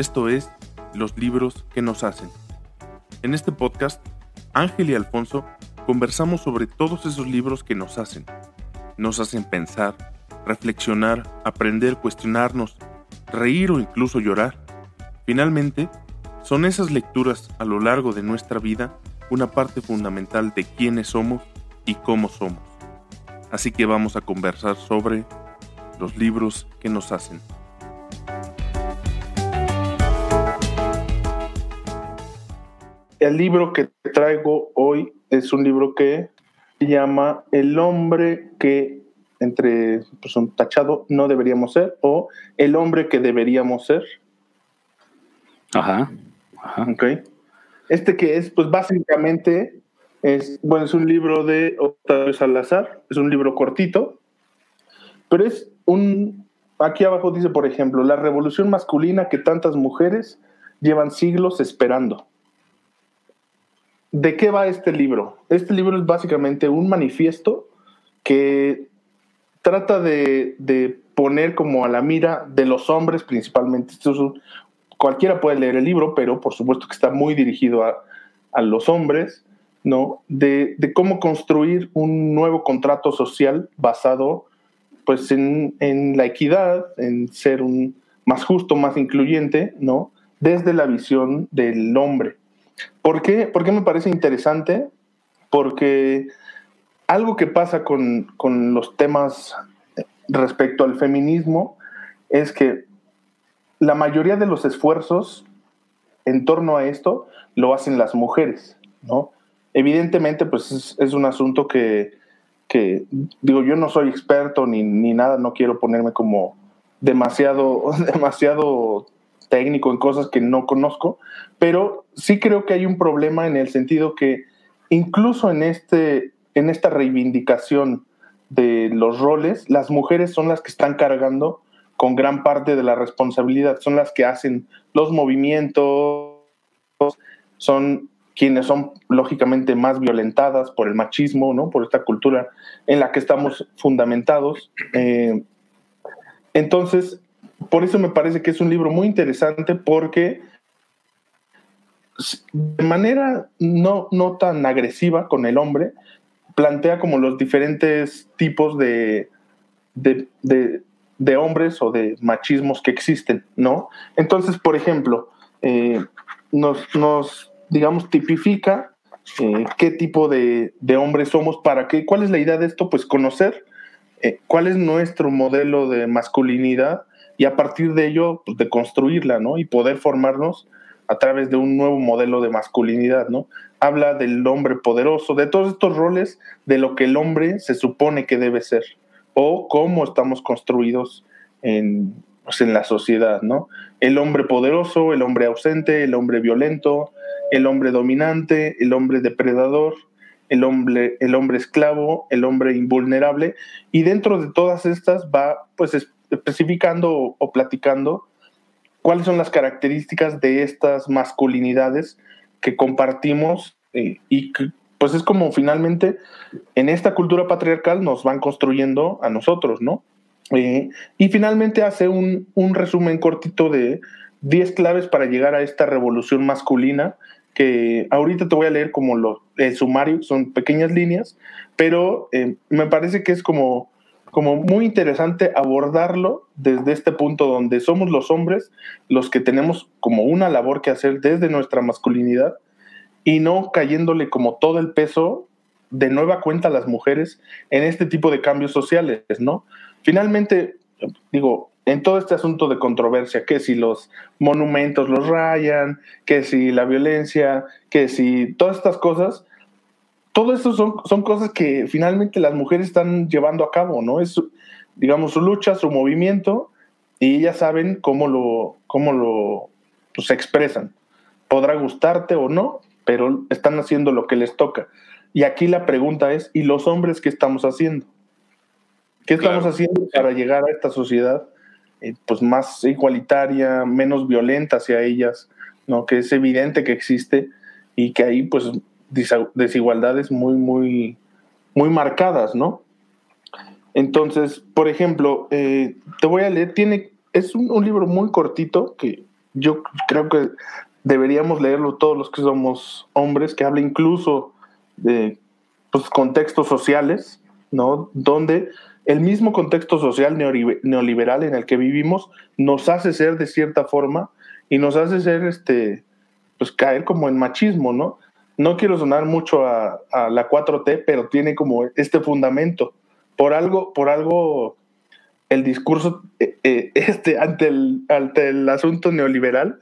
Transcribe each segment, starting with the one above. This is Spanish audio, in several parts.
Esto es Los libros que nos hacen. En este podcast, Ángel y Alfonso conversamos sobre todos esos libros que nos hacen. Nos hacen pensar, reflexionar, aprender, cuestionarnos, reír o incluso llorar. Finalmente, son esas lecturas a lo largo de nuestra vida una parte fundamental de quiénes somos y cómo somos. Así que vamos a conversar sobre los libros que nos hacen. El libro que traigo hoy es un libro que se llama El hombre que entre pues, un tachado no deberíamos ser o El hombre que deberíamos ser. Ajá. Ajá. Ok. Este que es, pues básicamente es, bueno, es un libro de Octavio Salazar, es un libro cortito, pero es un, aquí abajo dice, por ejemplo, la revolución masculina que tantas mujeres llevan siglos esperando. ¿De qué va este libro? Este libro es básicamente un manifiesto que trata de, de poner como a la mira de los hombres principalmente. Esto es un, cualquiera puede leer el libro, pero por supuesto que está muy dirigido a, a los hombres, ¿no? De, de, cómo construir un nuevo contrato social basado pues en, en, la equidad, en ser un más justo, más incluyente, ¿no? Desde la visión del hombre. ¿Por qué, ¿Por me parece interesante? Porque algo que pasa con, con los temas respecto al feminismo es que la mayoría de los esfuerzos en torno a esto lo hacen las mujeres, ¿no? Evidentemente, pues es, es un asunto que, que, digo, yo no soy experto ni, ni, nada, no quiero ponerme como demasiado, demasiado técnico en cosas que no conozco, pero sí creo que hay un problema en el sentido que incluso en, este, en esta reivindicación de los roles, las mujeres son las que están cargando con gran parte de la responsabilidad. Son las que hacen los movimientos, son quienes son lógicamente más violentadas por el machismo, ¿no? por esta cultura en la que estamos fundamentados. Eh, entonces, por eso me parece que es un libro muy interesante porque de manera no, no tan agresiva con el hombre, plantea como los diferentes tipos de, de, de hombres o de machismos que existen, ¿no? Entonces, por ejemplo, eh, nos, nos, digamos, tipifica eh, qué tipo de, de, hombres somos, para qué, cuál es la idea de esto, pues conocer eh, cuál es nuestro modelo de masculinidad y a partir de ello, pues, de construirla, ¿no? Y poder formarnos a través de un nuevo modelo de masculinidad, ¿no? Habla del hombre poderoso, de todos estos roles, de lo que el hombre se supone que debe ser o cómo estamos construidos en, pues, en la sociedad, ¿no? El hombre poderoso, el hombre ausente, el hombre violento, el hombre dominante, el hombre depredador, el hombre, el hombre esclavo, el hombre invulnerable, y dentro de todas estas va pues especificando o, platicando cuáles son las características de estas masculinidades que compartimos y pues es como finalmente en esta cultura patriarcal nos van construyendo a nosotros, ¿no? Eh, y finalmente hace un, un, resumen cortito de 10 claves para llegar a esta revolución masculina, que ahorita te voy a leer como lo, el sumario, son pequeñas líneas, pero eh, me parece que es como, como muy interesante abordarlo desde este punto donde somos los hombres los que tenemos como una labor que hacer desde nuestra masculinidad y no cayéndole como todo el peso de nueva cuenta a las mujeres en este tipo de cambios sociales, ¿no? Finalmente, digo, en todo este asunto de controversia, que si los monumentos los rayan, que si la violencia, que si todas estas cosas, todo esto son, son cosas que finalmente las mujeres están llevando a cabo, ¿no? Es, digamos, su lucha, su movimiento, y ellas saben cómo lo, cómo lo pues, expresan. Podrá gustarte o no, pero están haciendo lo que les toca. Y aquí la pregunta es, ¿y los hombres qué estamos haciendo? ¿Qué estamos claro. haciendo para llegar a esta sociedad eh, pues más igualitaria, menos violenta hacia ellas, ¿no? que es evidente que existe y que hay pues desigualdades muy, muy, muy marcadas, ¿no? Entonces, por ejemplo, eh, te voy a leer, tiene, es un, libro muy cortito que yo creo que deberíamos leerlo todos los que somos hombres, que habla incluso de pues, contextos sociales, ¿no? Donde el mismo contexto social neoliberal en el que vivimos nos hace ser de cierta forma y nos hace ser, este, pues caer como en machismo, ¿no? No quiero sonar mucho a, la 4T, pero tiene como este fundamento. Por algo, por algo, el discurso eh, eh, este, ante, el, ante el asunto neoliberal.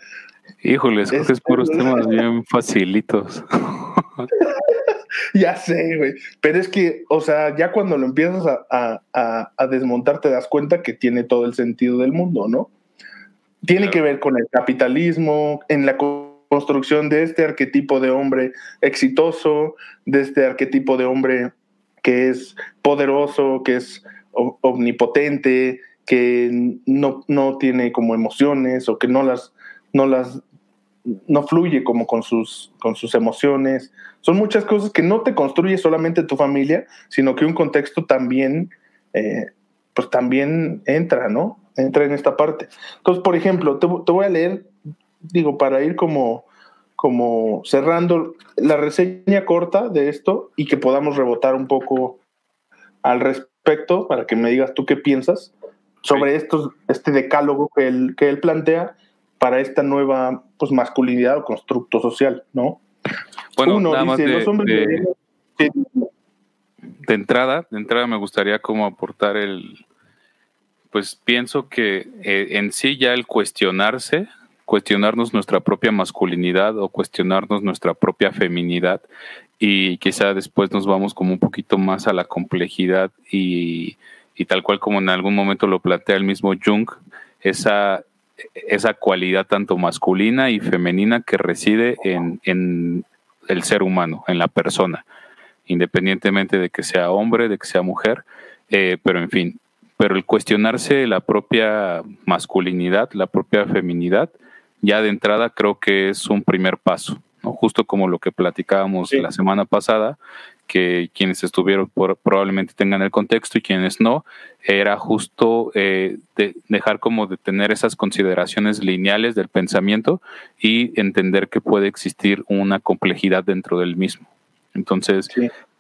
Híjole, es puros temas bien facilitos. ya sé, güey. Pero es que, o sea, ya cuando lo empiezas a, desmontar te das cuenta que tiene todo el sentido del mundo, ¿no? Tiene que ver con el capitalismo, en la construcción de este arquetipo de hombre exitoso, de este arquetipo de hombre que es poderoso, que es omnipotente, que no, no tiene como emociones o que no las, no las no fluye como con sus, con sus emociones. Son muchas cosas que no te construye solamente tu familia, sino que un contexto también, eh, pues también entra, ¿no? Entra en esta parte. Entonces, por ejemplo, te, voy a leer, digo, para ir como, como cerrando la reseña corta de esto y que podamos rebotar un poco al respecto para que me digas tú qué piensas sobre estos, este decálogo que él, que él plantea para esta nueva pues, masculinidad o constructo social, ¿no? Bueno, nada más de, de, entrada, de entrada me gustaría como aportar el, pues pienso que eh, en sí ya el cuestionarse, cuestionarnos nuestra propia masculinidad o cuestionarnos nuestra propia feminidad y quizá después nos vamos como un poquito más a la complejidad y, y tal cual como en algún momento lo plantea el mismo Jung, esa esa cualidad tanto masculina y femenina que reside en, en, el ser humano, en la persona, independientemente de que sea hombre, de que sea mujer, eh, pero en fin, pero el cuestionarse la propia masculinidad, la propia feminidad, ya de entrada creo que es un primer paso, ¿no? justo como lo que platicábamos la semana pasada, que quienes estuvieron probablemente tengan el contexto y quienes no, era justo eh, dejar como de tener esas consideraciones lineales del pensamiento y entender que puede existir una complejidad dentro del mismo. Entonces,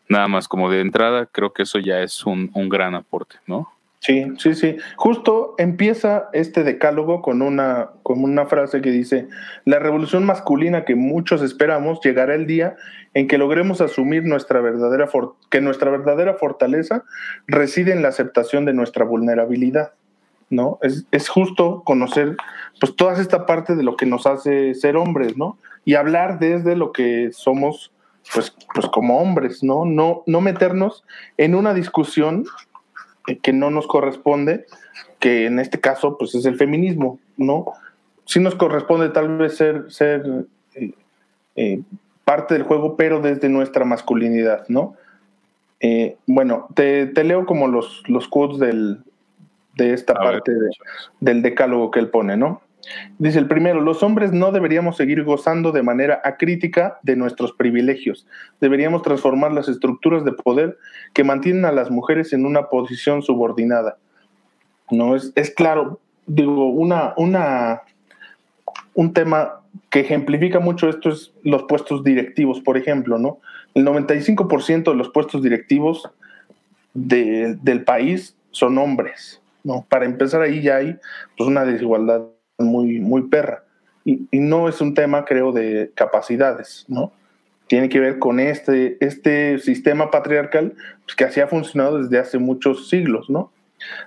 nada más como de entrada, creo que eso ya es un, un gran aporte, ¿no? Sí, sí, sí. Justo empieza este decálogo con una, con una frase que dice, la revolución masculina que muchos esperamos llegará el día en que logremos asumir nuestra verdadera que nuestra verdadera fortaleza reside en la aceptación de nuestra vulnerabilidad. ¿no? Es, es, justo conocer pues toda esta parte de lo que nos hace ser hombres, ¿no? Y hablar desde lo que somos pues, pues como hombres, ¿no? No, no meternos en una discusión que no nos corresponde, que en este caso pues es el feminismo, ¿no? Sí nos corresponde tal vez ser, ser eh, eh, parte del juego, pero desde nuestra masculinidad, ¿no? Eh, bueno, te, leo como los, los quotes del, de esta parte del decálogo que él pone, ¿no? Dice el primero, los hombres no deberíamos seguir gozando de manera acrítica de nuestros privilegios. Deberíamos transformar las estructuras de poder que mantienen a las mujeres en una posición subordinada. No es, es claro, digo, una, una, un tema que ejemplifica mucho esto es los puestos directivos, por ejemplo, ¿no? El 95% de los puestos directivos del país son hombres, ¿no? Para empezar ahí ya hay pues, una desigualdad muy, muy perra. Y, no es un tema, creo, de capacidades, ¿no? Tiene que ver con este, este sistema patriarcal pues, que así ha funcionado desde hace muchos siglos, ¿no?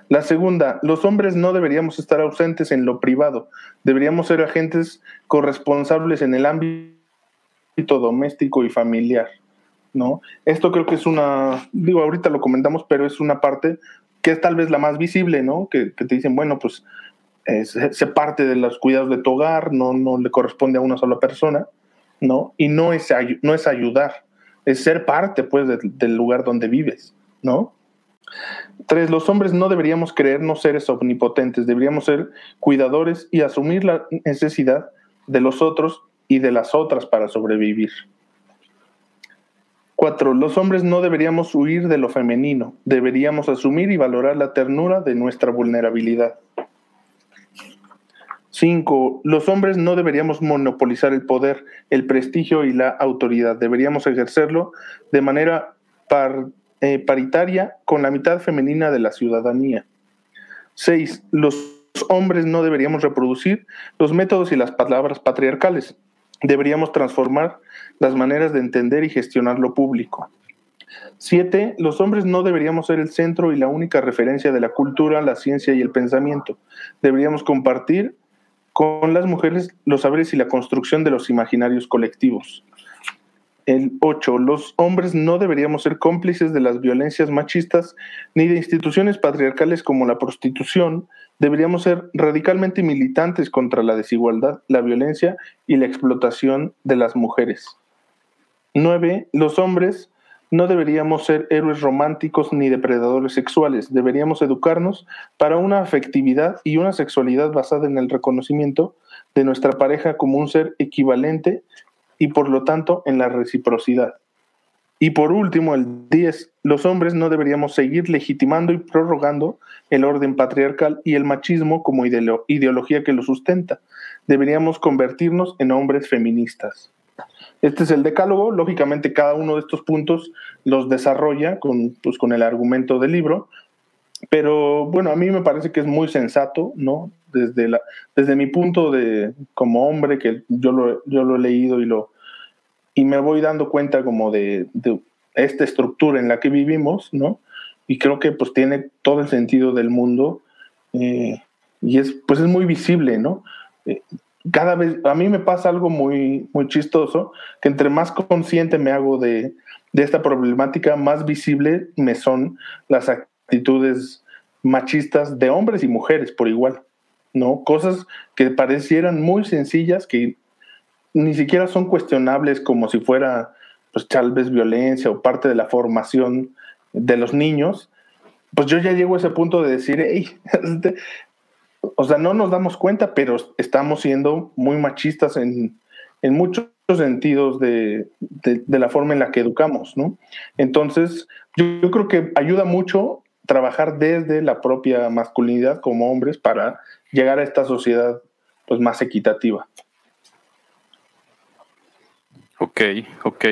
La segunda, los hombres no deberíamos estar ausentes en lo privado, deberíamos ser agentes corresponsables en el ámbito doméstico y familiar, ¿no? Esto creo que es una, digo, ahorita lo comentamos, pero es una parte que es tal vez la más visible, ¿no? Que, que te dicen, bueno, pues se, parte de los cuidados de tu hogar, no, no le corresponde a una sola persona, ¿no? Y no es, no es ayudar, es ser parte, pues, del lugar donde vives, ¿no? Tres, los hombres no deberíamos creernos seres omnipotentes, deberíamos ser cuidadores y asumir la necesidad de los otros y de las otras para sobrevivir. Cuatro, los hombres no deberíamos huir de lo femenino, deberíamos asumir y valorar la ternura de nuestra vulnerabilidad. Cinco, los hombres no deberíamos monopolizar el poder, el prestigio y la autoridad. Deberíamos ejercerlo de manera eh, paritaria con la mitad femenina de la ciudadanía. Seis, los hombres no deberíamos reproducir los métodos y las palabras patriarcales. Deberíamos transformar las maneras de entender y gestionar lo público. Siete, los hombres no deberíamos ser el centro y la única referencia de la cultura, la ciencia y el pensamiento. Deberíamos compartir con las mujeres los saberes y la construcción de los imaginarios colectivos. El 8. Los hombres no deberíamos ser cómplices de las violencias machistas ni de instituciones patriarcales como la prostitución. Deberíamos ser radicalmente militantes contra la desigualdad, la violencia y la explotación de las mujeres. 9. Los hombres no deberíamos ser héroes románticos ni depredadores sexuales. Deberíamos educarnos para una afectividad y una sexualidad basada en el reconocimiento de nuestra pareja como un ser equivalente y por lo tanto en la reciprocidad. Y por último, el 10, los hombres no deberíamos seguir legitimando y prorrogando el orden patriarcal y el machismo como ideología que lo sustenta. Deberíamos convertirnos en hombres feministas. Este es el decálogo, lógicamente cada uno de estos puntos los desarrolla con, pues, con el argumento del libro, pero bueno, a mí me parece que es muy sensato, ¿no? Desde, la, desde mi punto de como hombre, que yo lo, yo lo he leído y lo, y me voy dando cuenta como de, esta estructura en la que vivimos, ¿no? Y creo que pues tiene todo el sentido del mundo eh, y es pues es muy visible, ¿no? Eh, cada vez, a mí me pasa algo muy, muy chistoso, que entre más consciente me hago de, de esta problemática, más visible me son las actitudes machistas de hombres y mujeres por igual, ¿no? Cosas que parecieran muy sencillas, que ni siquiera son cuestionables como si fuera, pues tal vez violencia o parte de la formación de los niños, pues yo ya llego a ese punto de decir, hey, este, o sea, no nos damos cuenta, pero estamos siendo muy machistas en, en muchos sentidos de, de, la forma en la que educamos, ¿no? Entonces, yo, creo que ayuda mucho trabajar desde la propia masculinidad como hombres para llegar a esta sociedad pues más equitativa. Ok, ok.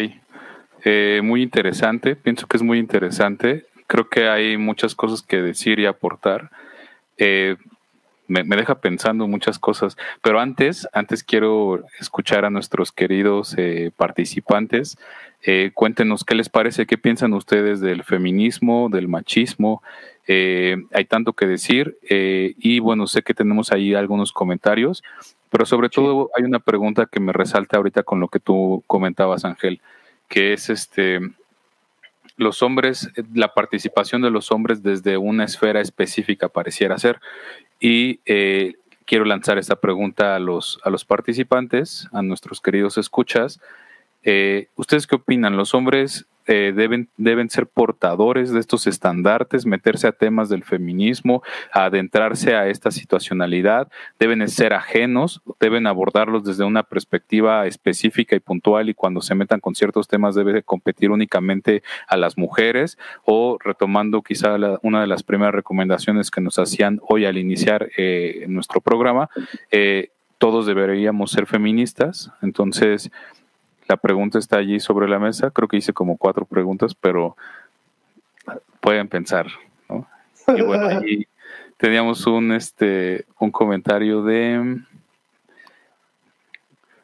Eh, muy interesante, pienso que es muy interesante. Creo que hay muchas cosas que decir y aportar. Eh, me, deja pensando muchas cosas, pero antes, antes quiero escuchar a nuestros queridos eh, participantes. cuéntenos qué les parece, qué piensan ustedes del feminismo, del machismo. hay tanto que decir y bueno, sé que tenemos ahí algunos comentarios. Pero sobre todo hay una pregunta que me resalta ahorita con lo que tú comentabas, Ángel, que es este los hombres, la participación de los hombres desde una esfera específica pareciera ser. Y eh, quiero lanzar esta pregunta a los, a los participantes, a nuestros queridos escuchas. Eh, ¿Ustedes qué opinan? ¿Los hombres eh, deben, deben ser portadores de estos estandartes, meterse a temas del feminismo, adentrarse a esta situacionalidad, deben ser ajenos, deben abordarlos desde una perspectiva específica y puntual y cuando se metan con ciertos temas debe competir únicamente a las mujeres o retomando quizá una de las primeras recomendaciones que nos hacían hoy al iniciar eh, nuestro programa, eh, todos deberíamos ser feministas, entonces la pregunta está allí sobre la mesa. Creo que hice como cuatro preguntas, pero pueden pensar. ¿no? Y bueno, ahí teníamos un, este, un comentario de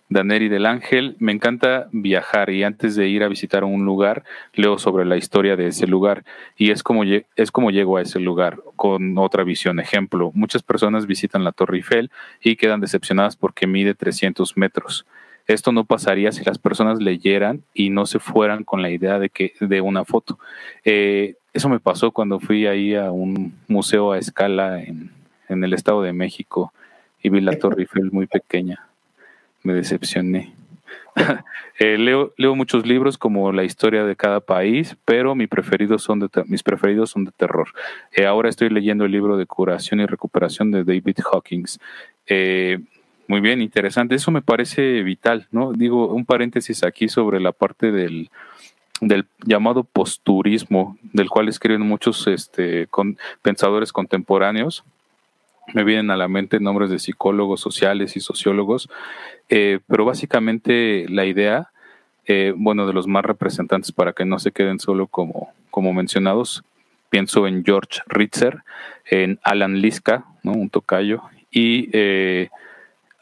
Daneri del Ángel. Me encanta viajar y antes de ir a visitar un lugar, leo sobre la historia de ese lugar y es como, es como llego a ese lugar con otra visión. Ejemplo, muchas personas visitan la Torre Eiffel y quedan decepcionadas porque mide 300 metros esto no pasaría si las personas leyeran y no se fueran con la idea de que de una foto. Eh, eso me pasó cuando fui ahí a un museo a escala en, el Estado de México y vi la Torre Eiffel muy pequeña. Me decepcioné. Eh, leo, leo muchos libros como la historia de cada país, pero mis preferidos son de, mis preferidos son de terror. Eh, ahora estoy leyendo el libro de curación y recuperación de David Hawkins. Muy bien, interesante. Eso me parece vital, ¿no? Digo, un paréntesis aquí sobre la parte del, del llamado posturismo, del cual escriben muchos este, con, pensadores contemporáneos. me vienen a la mente nombres de psicólogos sociales y sociólogos, eh, pero básicamente la idea, eh, bueno, de los más representantes para que no se queden solo como, como mencionados, pienso en George Ritzer, en Alan Liska, ¿no? un tocayo, y eh,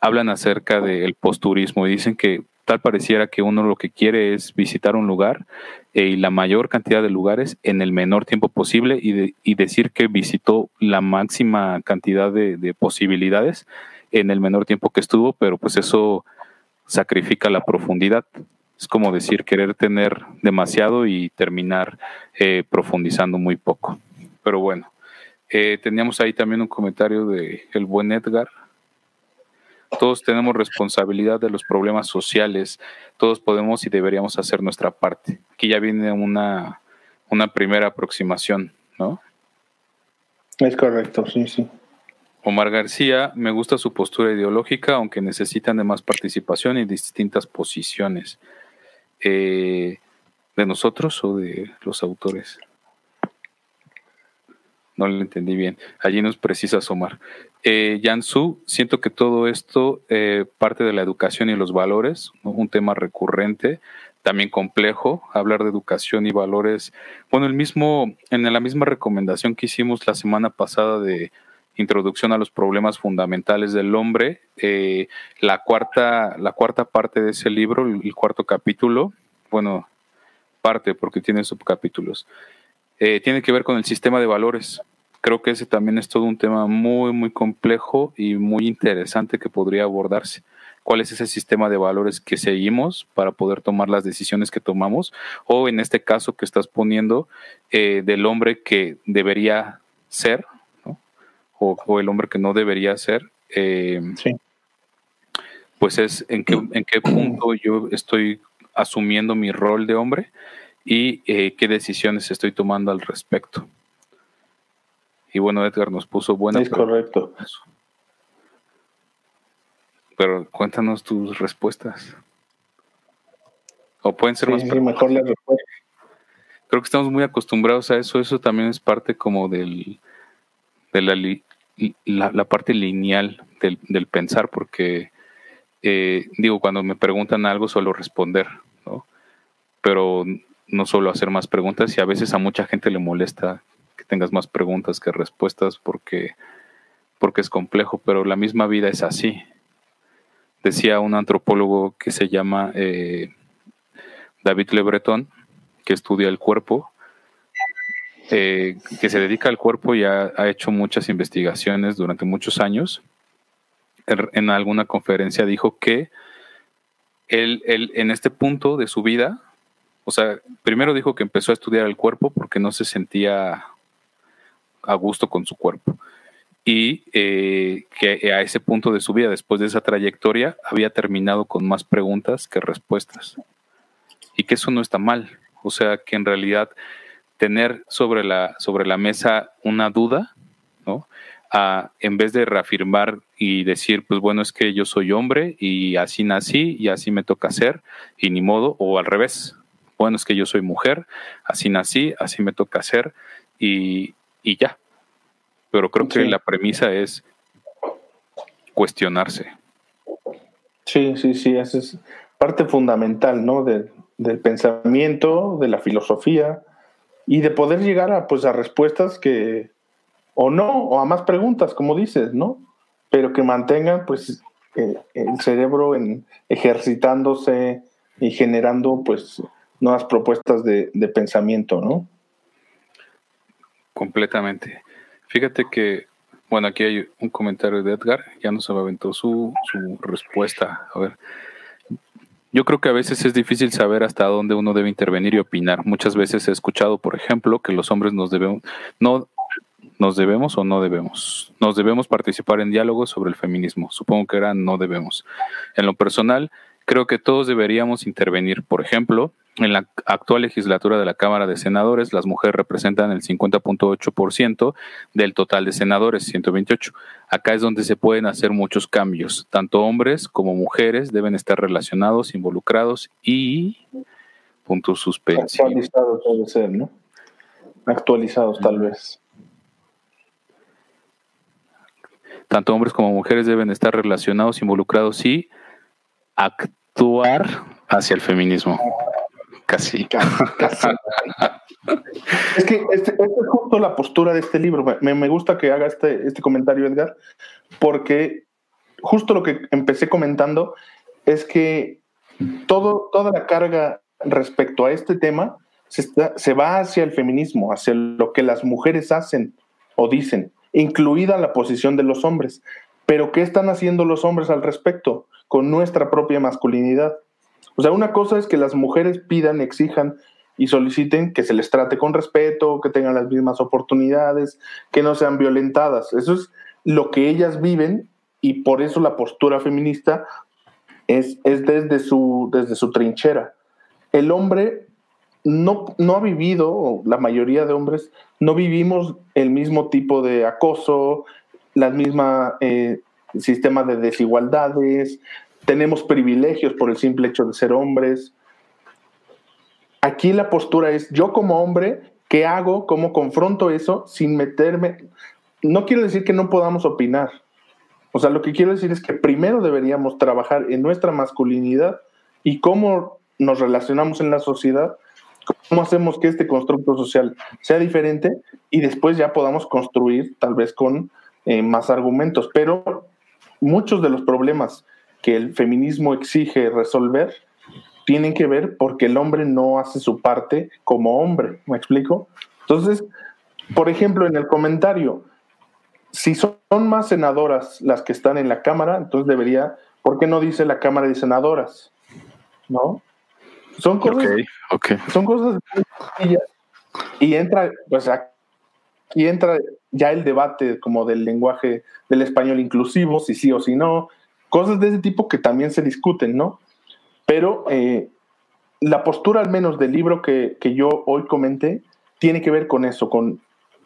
hablan acerca del posturismo y dicen que tal pareciera que uno lo que quiere es visitar un lugar eh, y la mayor cantidad de lugares en el menor tiempo posible y, y decir que visitó la máxima cantidad de, posibilidades en el menor tiempo que estuvo, pero pues eso sacrifica la profundidad. Es como decir querer tener demasiado y terminar eh, profundizando muy poco. Pero bueno, eh, teníamos ahí también un comentario de el buen Edgar todos tenemos responsabilidad de los problemas sociales, todos podemos y deberíamos hacer nuestra parte. Aquí ya viene una, una primera aproximación, ¿no? Es correcto, sí, sí. Omar García, me gusta su postura ideológica, aunque necesitan de más participación y distintas posiciones. Eh, ¿De nosotros o de los autores? No lo entendí bien. Allí nos precisa Omar. Eh, Jansu, siento que todo esto eh, parte de la educación y los valores, un tema recurrente, también complejo, hablar de educación y valores. Bueno, el mismo, en la misma recomendación que hicimos la semana pasada de introducción a los problemas fundamentales del hombre, eh, la cuarta, la cuarta parte de ese libro, el cuarto capítulo, bueno, parte porque tiene subcapítulos, eh, tiene que ver con el sistema de valores creo que ese también es todo un tema muy, muy complejo y muy interesante que podría abordarse. ¿Cuál es ese sistema de valores que seguimos para poder tomar las decisiones que tomamos? O en este caso que estás poniendo eh, del hombre que debería ser, o, el hombre que no debería ser. Eh, sí. Pues es en qué, en qué punto yo estoy asumiendo mi rol de hombre y eh, qué decisiones estoy tomando al respecto. Y bueno, Edgar nos puso buena. Es correcto. Pero cuéntanos tus respuestas. O pueden ser más sí, mejor. Creo que estamos muy acostumbrados a eso. Eso también es parte como del de la, la, parte lineal del, del pensar, porque eh, digo, cuando me preguntan algo suelo responder, ¿no? Pero no suelo hacer más preguntas y a veces a mucha gente le molesta que tengas más preguntas que respuestas porque, porque es complejo, pero la misma vida es así. Decía un antropólogo que se llama eh, David Le Breton, que estudia el cuerpo, eh, que se dedica al cuerpo y ha, hecho muchas investigaciones durante muchos años. En alguna conferencia dijo que él, él, en este punto de su vida, o sea, primero dijo que empezó a estudiar el cuerpo porque no se sentía a gusto con su cuerpo. Y eh, que a ese punto de su vida, después de esa trayectoria, había terminado con más preguntas que respuestas. Y que eso no está mal. O sea, que en realidad tener sobre la, sobre la mesa una duda, ¿no? en vez de reafirmar y decir, pues bueno, es que yo soy hombre y así nací y así me toca ser y ni modo, o al revés, bueno, es que yo soy mujer, así nací, así me toca ser y, y ya. Pero creo que la premisa es cuestionarse. Sí, sí, sí, esa es parte fundamental, ¿no? del pensamiento, de la filosofía y de poder llegar a, pues, a respuestas que, o no, o a más preguntas, como dices, ¿no? Pero que mantengan, pues, eh, el cerebro en, ejercitándose y generando, pues, nuevas propuestas de, pensamiento, ¿no? Completamente. Fíjate que, bueno, aquí hay un comentario de Edgar, ya nos aventó su, su respuesta. A ver, yo creo que a veces es difícil saber hasta dónde uno debe intervenir y opinar. Muchas veces he escuchado, por ejemplo, que los hombres nos debemos, no, nos debemos o no debemos. Nos debemos participar en diálogos sobre el feminismo. Supongo que era no debemos. En lo personal, creo que todos deberíamos intervenir. Por ejemplo, en la actual legislatura de la Cámara de Senadores, las mujeres representan el 50.8% del total de senadores, 128. Acá es donde se pueden hacer muchos cambios. Tanto hombres como mujeres deben estar relacionados, involucrados y puntos suspensivos. Actualizados puede ser, ¿no? Actualizados tal vez. tanto hombres como mujeres deben estar relacionados, involucrados y actuar hacia el feminismo. Casi. Casi. es que este, esta es justo la postura de este libro. Me, me gusta que haga este, este comentario, Edgar, porque justo lo que empecé comentando es que todo, toda la carga respecto a este tema se, se va hacia el feminismo, hacia lo que las mujeres hacen o dicen, incluida la posición de los hombres. Pero ¿qué están haciendo los hombres al respecto con nuestra propia masculinidad? O sea, una cosa es que las mujeres pidan, exijan y soliciten que se les trate con respeto, que tengan las mismas oportunidades, que no sean violentadas. Eso es lo que ellas viven y por eso la postura feminista es, es desde, su, desde su trinchera. El hombre no, no ha vivido, o la mayoría de hombres, no vivimos el mismo tipo de acoso, la misma eh, sistema de desigualdades, tenemos privilegios por el simple hecho de ser hombres. Aquí la postura es, yo como hombre, ¿qué hago? ¿Cómo confronto eso sin meterme? No quiero decir que no podamos opinar. O sea, lo que quiero decir es que primero deberíamos trabajar en nuestra masculinidad y cómo nos relacionamos en la sociedad, cómo hacemos que este constructo social sea diferente y después ya podamos construir tal vez con eh, más argumentos. Pero muchos de los problemas que el feminismo exige resolver tienen que ver porque el hombre no hace su parte como hombre, ¿me explico? Entonces, por ejemplo, en el comentario, si son más senadoras las que están en la Cámara, entonces debería, ¿por qué no dice la Cámara de Senadoras? ¿No? Son cosas, Son cosas y entra, pues aquí entra ya el debate como del lenguaje del español inclusivo, si sí o si no, Cosas de ese tipo que también se discuten, ¿no? Pero eh, la postura al menos del libro que, que yo hoy comenté tiene que ver con eso, con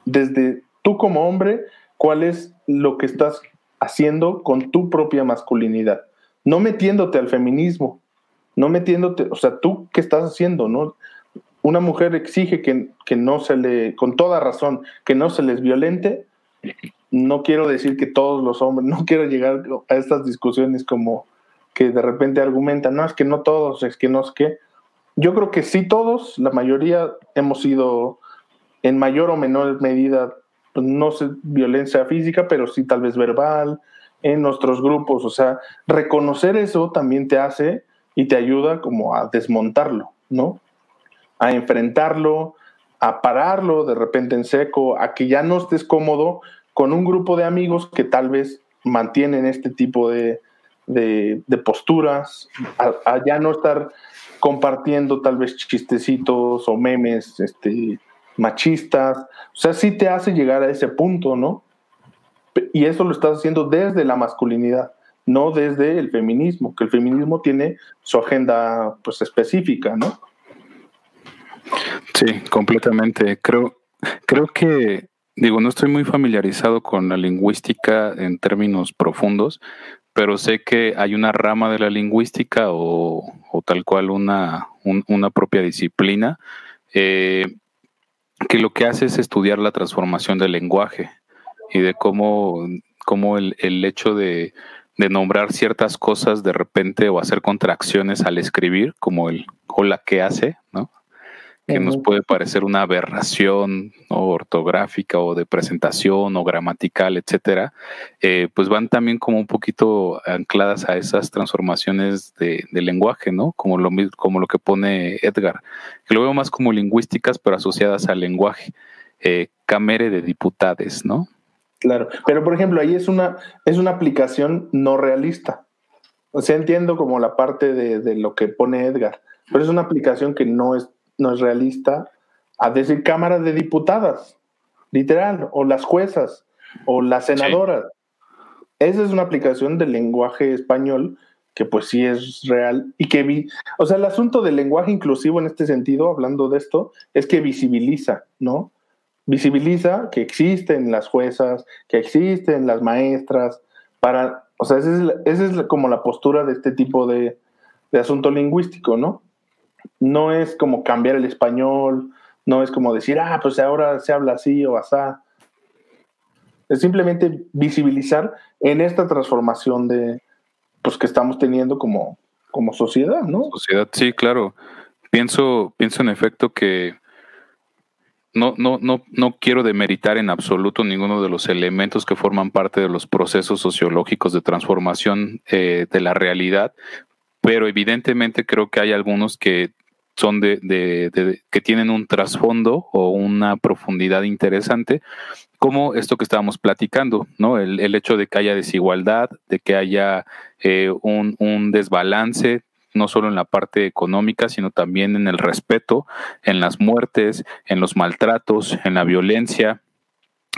desde tú como hombre, cuál es lo que estás haciendo con tu propia masculinidad, no metiéndote al feminismo, no metiéndote, o sea, tú qué estás haciendo, ¿no? Una mujer exige que, que no se le, con toda razón, que no se les violente, no quiero decir que todos los hombres, no quiero llegar a estas discusiones como que de repente argumentan, no, es que no todos, es que no es que. Yo creo que sí todos, la mayoría hemos sido en mayor o menor medida, pues, no sé, violencia física, pero sí tal vez verbal, en nuestros grupos. O sea, reconocer eso también te hace y te ayuda como a desmontarlo, ¿no? A enfrentarlo, a pararlo de repente en seco, a que ya no estés cómodo con un grupo de amigos que tal vez mantienen este tipo de, posturas, a, ya no estar compartiendo tal vez chistecitos o memes este, machistas. O sea, sí te hace llegar a ese punto, ¿no? Y eso lo estás haciendo desde la masculinidad, no desde el feminismo, que el feminismo tiene su agenda pues específica, ¿no? Sí, completamente. Creo, creo que Digo, no estoy muy familiarizado con la lingüística en términos profundos, pero sé que hay una rama de la lingüística o, tal cual una, una propia disciplina eh, que lo que hace es estudiar la transformación del lenguaje y de cómo, cómo el, el, hecho de, de, nombrar ciertas cosas de repente o hacer contracciones al escribir, como el hola que hace, ¿no? Que nos puede parecer una aberración ortográfica o de presentación o gramatical, etcétera, eh, pues van también como un poquito ancladas a esas transformaciones de, lenguaje, ¿no? Como lo, como lo que pone Edgar, que lo veo más como lingüísticas, pero asociadas al lenguaje. Eh, camere de diputades, ¿no? Claro, pero por ejemplo, ahí es una, es una aplicación no realista. O sea, entiendo como la parte de, de lo que pone Edgar, pero es una aplicación que no es no es realista, a decir cámaras de diputadas, literal, o las juezas, o las senadoras. Esa es una aplicación del lenguaje español que pues sí es real y que vi, o sea, el asunto del lenguaje inclusivo en este sentido, hablando de esto, es que visibiliza, ¿no? Visibiliza que existen las juezas, que existen las maestras, para, o sea, esa es, es como la postura de este tipo de, de asunto lingüístico, ¿no? No es como cambiar el español, no es como decir, ah, pues ahora se habla así o asá. es simplemente visibilizar en esta transformación de, pues, que estamos teniendo como, como sociedad, ¿no? Sociedad, sí, claro. Pienso, pienso en efecto que no, no, no, no quiero demeritar en absoluto ninguno de los elementos que forman parte de los procesos sociológicos de transformación eh, de la realidad, pero evidentemente creo que hay algunos que son de, de, que tienen un trasfondo o una profundidad interesante, como esto que estábamos platicando, ¿no? El, hecho de que haya desigualdad, de que haya eh, un, desbalance no solo en la parte económica, sino también en el respeto, en las muertes, en los maltratos, en la violencia,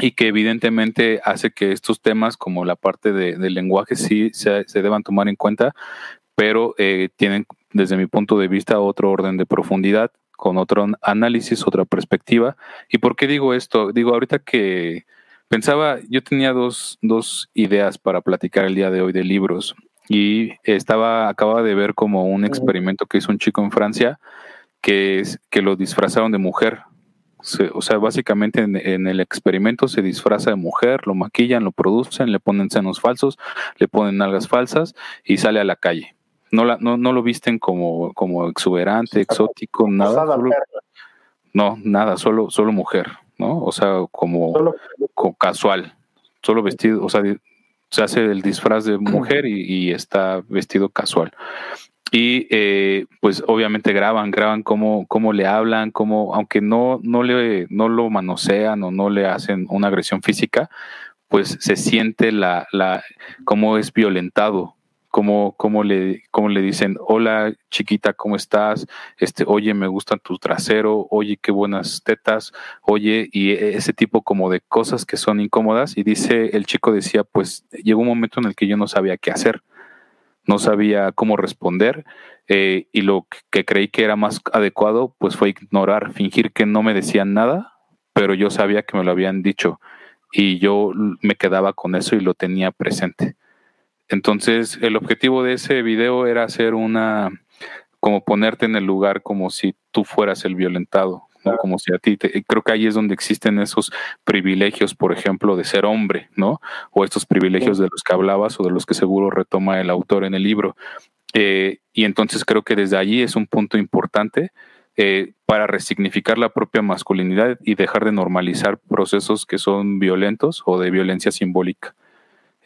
y que evidentemente hace que estos temas como la parte de, del lenguaje sí se, deban tomar en cuenta, pero eh, tienen desde mi punto de vista otro orden de profundidad, con otro análisis, otra perspectiva. ¿Y por qué digo esto? Digo, ahorita que pensaba, yo tenía dos, dos ideas para platicar el día de hoy de libros y estaba, acababa de ver como un experimento que hizo un chico en Francia que, es, que lo disfrazaron de mujer. o sea, básicamente en, el experimento se disfraza de mujer, lo maquillan, lo producen, le ponen senos falsos, le ponen nalgas falsas y sale a la calle. No, la, no, no lo visten como, como exuberante, exótico, nada. no, nada, solo, solo mujer, ¿no? O sea, como, como casual, solo vestido, o sea, se hace el disfraz de mujer y, está vestido casual. Y eh, pues obviamente graban, graban cómo, cómo le hablan, cómo, aunque no, no, le, no lo manosean o no le hacen una agresión física, pues se siente la, la, cómo es violentado cómo, cómo, le, cómo le dicen, hola chiquita, ¿cómo estás? Este, oye, me gusta tu trasero, oye, qué buenas tetas, oye, y ese tipo como de cosas que son incómodas. Y dice, el chico decía, pues llegó un momento en el que yo no sabía qué hacer, no sabía cómo responder. Eh, y lo que creí que era más adecuado, pues fue ignorar, fingir que no me decían nada, pero yo sabía que me lo habían dicho y yo me quedaba con eso y lo tenía presente. Entonces, el objetivo de ese video era hacer una, como ponerte en el lugar como si tú fueras el violentado, ¿no? Como si a ti, te, creo que ahí es donde existen esos privilegios, por ejemplo, de ser hombre, ¿no? O estos privilegios de los que hablabas o de los que seguro retoma el autor en el libro. Eh, y entonces creo que desde allí es un punto importante eh, para resignificar la propia masculinidad y dejar de normalizar procesos que son violentos o de violencia simbólica.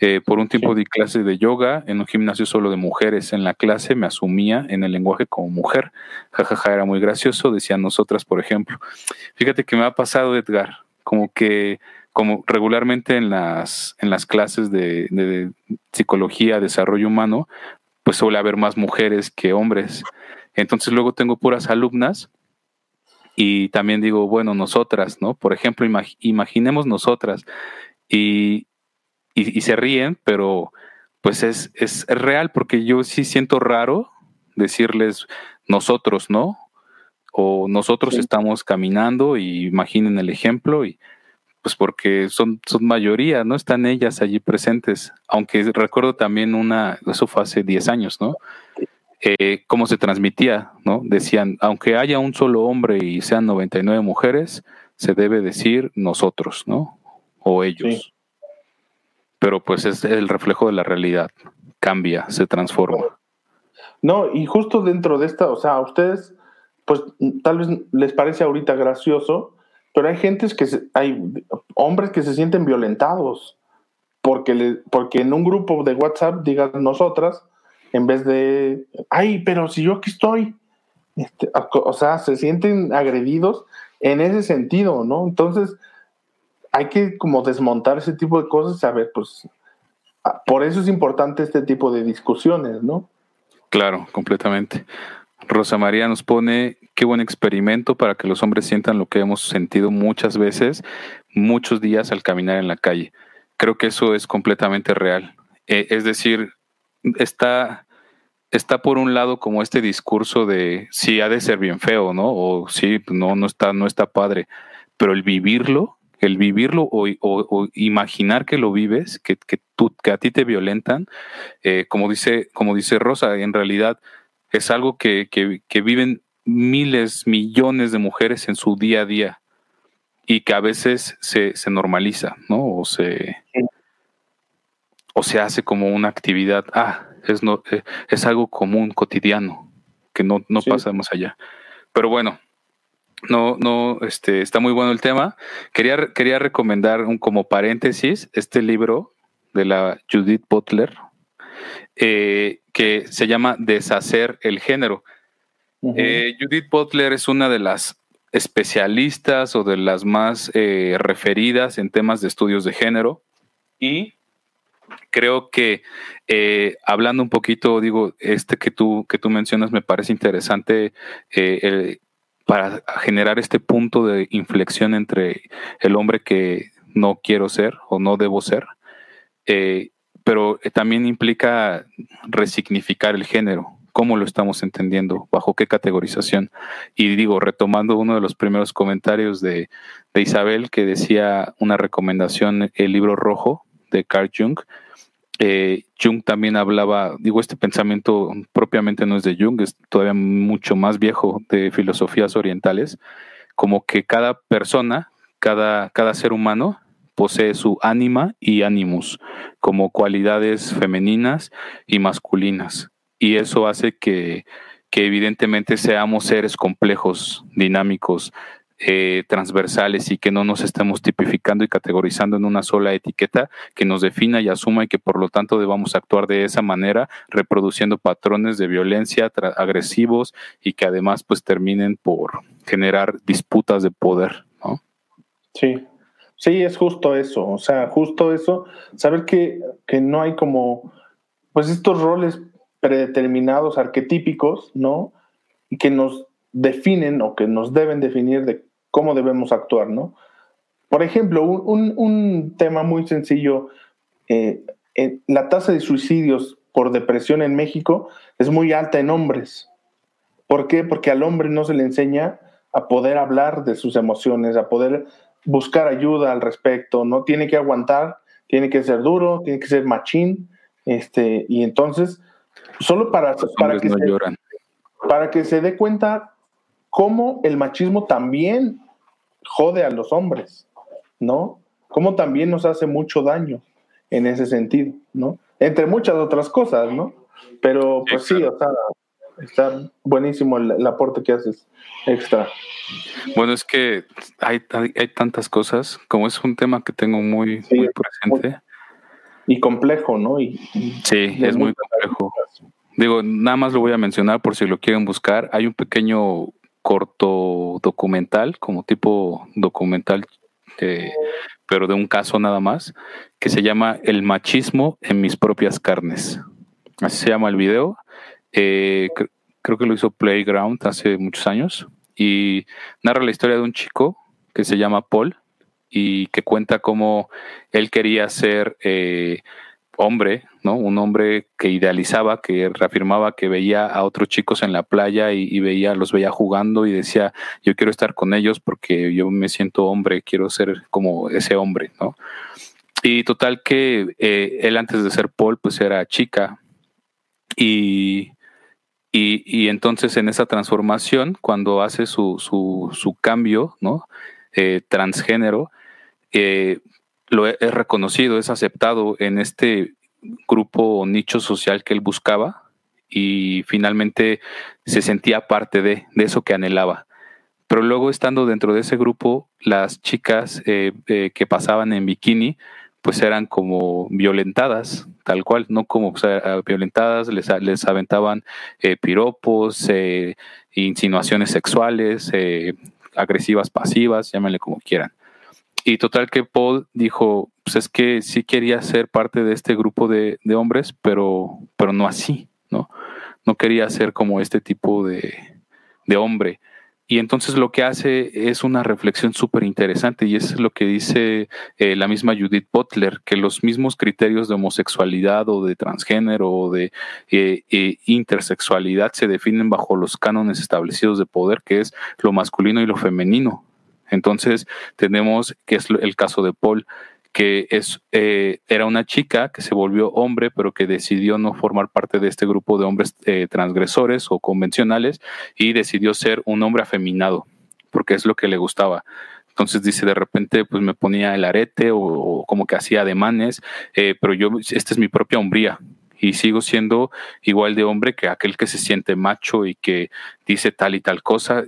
Eh, por un tiempo di clase de yoga en un gimnasio solo de mujeres. En la clase me asumía en el lenguaje como mujer. Jajaja, era muy gracioso, decían nosotras, por ejemplo. Fíjate que me ha pasado, Edgar, como que como regularmente en las, en las clases de, de psicología, desarrollo humano, pues suele haber más mujeres que hombres. Entonces luego tengo puras alumnas y también digo, bueno, nosotras, ¿no? Por ejemplo, imaginemos nosotras. Y, y, se ríen, pero pues es, es, real porque yo sí siento raro decirles nosotros, ¿no? O nosotros estamos caminando y imaginen el ejemplo y pues porque son, son mayoría, ¿no? Están ellas allí presentes. Aunque recuerdo también una, eso fue hace 10 años, ¿no? Eh, cómo se transmitía, ¿no? Decían, aunque haya un solo hombre y sean 99 mujeres, se debe decir nosotros, ¿no? O ellos pero pues es el reflejo de la realidad, cambia, se transforma. No, y justo dentro de esta, o sea, a ustedes, pues tal vez les parece ahorita gracioso, pero hay gentes que, hay hombres que se sienten violentados porque, le, porque en un grupo de WhatsApp digan nosotras, en vez de, ay, pero si yo aquí estoy, este, o sea, se sienten agredidos en ese sentido, ¿no? Entonces, hay que como desmontar ese tipo de cosas, saber, pues, ah, por eso es importante este tipo de discusiones, ¿no? Claro, completamente. Rosa María nos pone, qué buen experimento para que los hombres sientan lo que hemos sentido muchas veces, muchos días al caminar en la calle. Creo que eso es completamente real. Eh, es decir, está, está por un lado como este discurso de sí ha de ser bien feo, ¿no? O sí, no, no está, no está padre. Pero el vivirlo el vivirlo o, imaginar que lo vives, que, tú, que a ti te violentan, eh, como, dice, como dice Rosa, en realidad es algo que, viven miles, millones de mujeres en su día a día. y que a veces se, se normaliza, ¿no? O se, o se hace como una actividad, ah, es, no, eh, es algo común, cotidiano, que no, no pasa más allá. Pero bueno, no, no, este, está muy bueno el tema. Quería, quería recomendar un, como paréntesis este libro de la Judith Butler, eh, que se llama Deshacer el género. Eh, Judith Butler es una de las especialistas o de las más eh, referidas en temas de estudios de género y creo que hablando un poquito, digo, este que tú, que tú mencionas me parece interesante para generar este punto de inflexión entre el hombre que no quiero ser o no debo ser pero eh, también implica resignificar el género, cómo lo estamos entendiendo, bajo qué categorización. Y digo, retomando uno de los primeros comentarios de, Isabel, que decía una recomendación, el libro rojo de Carl Jung, eh, Jung también hablaba, digo, este pensamiento propiamente no es de Jung, es todavía mucho más viejo de filosofías orientales, como que cada persona, cada, cada ser humano posee su ánima y animus como cualidades femeninas y masculinas. Y eso hace que, evidentemente seamos seres complejos, dinámicos, eh, transversales y que no nos estemos tipificando y categorizando en una sola etiqueta que nos defina y asuma y que por lo tanto debamos actuar de esa manera, reproduciendo patrones de violencia agresivos y que además pues terminen por generar disputas de poder, ¿no? Sí, Sí, es justo eso, o sea, justo eso, saber que, no hay como, pues estos roles predeterminados, arquetípicos, ¿no? Y que nos definen o que nos deben definir de cómo debemos actuar, ¿no? Por ejemplo, un, tema muy sencillo, eh, la tasa de suicidios por depresión en México es muy alta en hombres. ¿Por qué? Porque al hombre no se le enseña a poder hablar de sus emociones, a poder buscar ayuda al respecto, no tiene que aguantar, tiene que ser duro, tiene que ser machín, este, y entonces, solo para, para, que, se, para que se dé cuenta cómo el machismo también jode a los hombres, ¿no? Cómo también nos hace mucho daño en ese sentido, ¿no? Entre muchas otras cosas, ¿no? Pero pues sí, o sea, está buenísimo el, aporte que haces extra. Bueno, es que hay, hay, tantas cosas, como es un tema que tengo muy, muy presente. y complejo, ¿no? Y, sí, es muy complejo. Digo, nada más lo voy a mencionar por si lo quieren buscar. Hay un pequeño corto documental, como tipo documental, eh, pero de un caso nada más, que se llama El machismo en mis propias carnes. Así se llama el video. Eh, creo que lo hizo Playground hace muchos años y narra la historia de un chico que se llama Paul y que cuenta cómo él quería ser eh, hombre, ¿no? Un hombre que idealizaba, que reafirmaba que veía a otros chicos en la playa y, veía, los veía jugando y decía, yo quiero estar con ellos porque yo me siento hombre, quiero ser como ese hombre, ¿no? Y total que eh, él antes de ser Paul, pues era chica y y, entonces en esa transformación, cuando hace su, su, cambio, ¿no? Eh, transgénero, eh, lo es reconocido, es aceptado en este grupo o nicho social que él buscaba y finalmente se sentía parte de, eso que anhelaba. Pero luego estando dentro de ese grupo, las chicas eh, que pasaban en bikini, pues eran como violentadas, tal cual, no como violentadas, les, les aventaban eh, piropos, eh, insinuaciones sexuales, eh, agresivas, pasivas, llámenle como quieran. Y total que Paul dijo, pues es que sí quería ser parte de este grupo de, de hombres, pero, pero no así, ¿no? No quería ser como este tipo de, de hombre. Y entonces lo que hace es una reflexión súper interesante y es lo que dice eh, la misma Judith Butler, que los mismos criterios de homosexualidad o de transgénero o de eh, eh, intersexualidad se definen bajo los cánones establecidos de poder, que es lo masculino y lo femenino. Entonces tenemos, que es el caso de Paul, que es, eh, era una chica que se volvió hombre, pero que decidió no formar parte de este grupo de hombres eh, transgresores o convencionales y decidió ser un hombre afeminado, porque es lo que le gustaba. Entonces dice, de repente pues me ponía el arete o, como que hacía ademanes, eh, pero yo, esta es mi propia hombría y sigo siendo igual de hombre que aquel que se siente macho y que dice tal y tal cosa.